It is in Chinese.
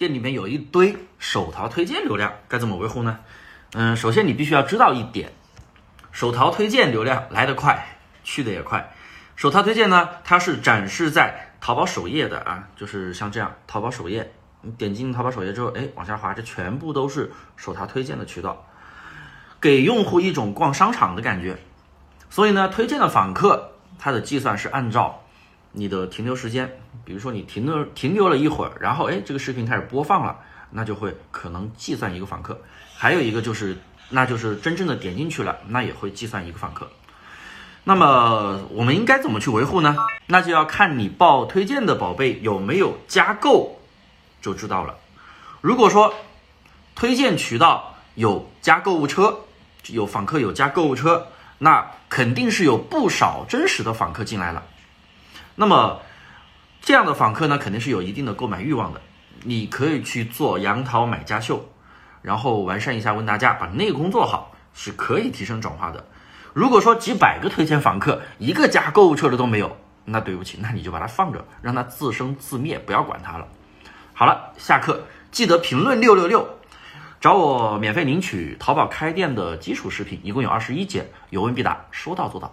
店里面有一堆手淘推荐流量，该怎么维护呢？嗯，首先你必须要知道一点，手淘推荐流量来得快，去的也快。手淘推荐呢，它是展示在淘宝首页的啊，就是像这样，淘宝首页，你点进淘宝首页之后，哎，往下滑，这全部都是手淘推荐的渠道，给用户一种逛商场的感觉。所以呢，推荐的访客，它的计算是按照你的停留时间，比如说你停留停留了一会儿，然后哎，这个视频开始播放了，那就会可能计算一个访客。还有一个就是，那就是真正的点进去了，那也会计算一个访客。那么我们应该怎么去维护呢？那就要看你报推荐的宝贝有没有加购，就知道了。如果说推荐渠道有加购物车，有访客有加购物车，那肯定是有不少真实的访客进来了。那么这样的访客呢，肯定是有一定的购买欲望的。你可以去做杨桃买家秀，然后完善一下问答架，把内功做好，是可以提升转化的。如果说几百个推荐访客，一个加购物车的都没有，那对不起，那你就把它放着，让它自生自灭，不要管它了。好了，下课记得评论六六六，找我免费领取淘宝开店的基础视频，一共有二十一节，有问必答，说到做到。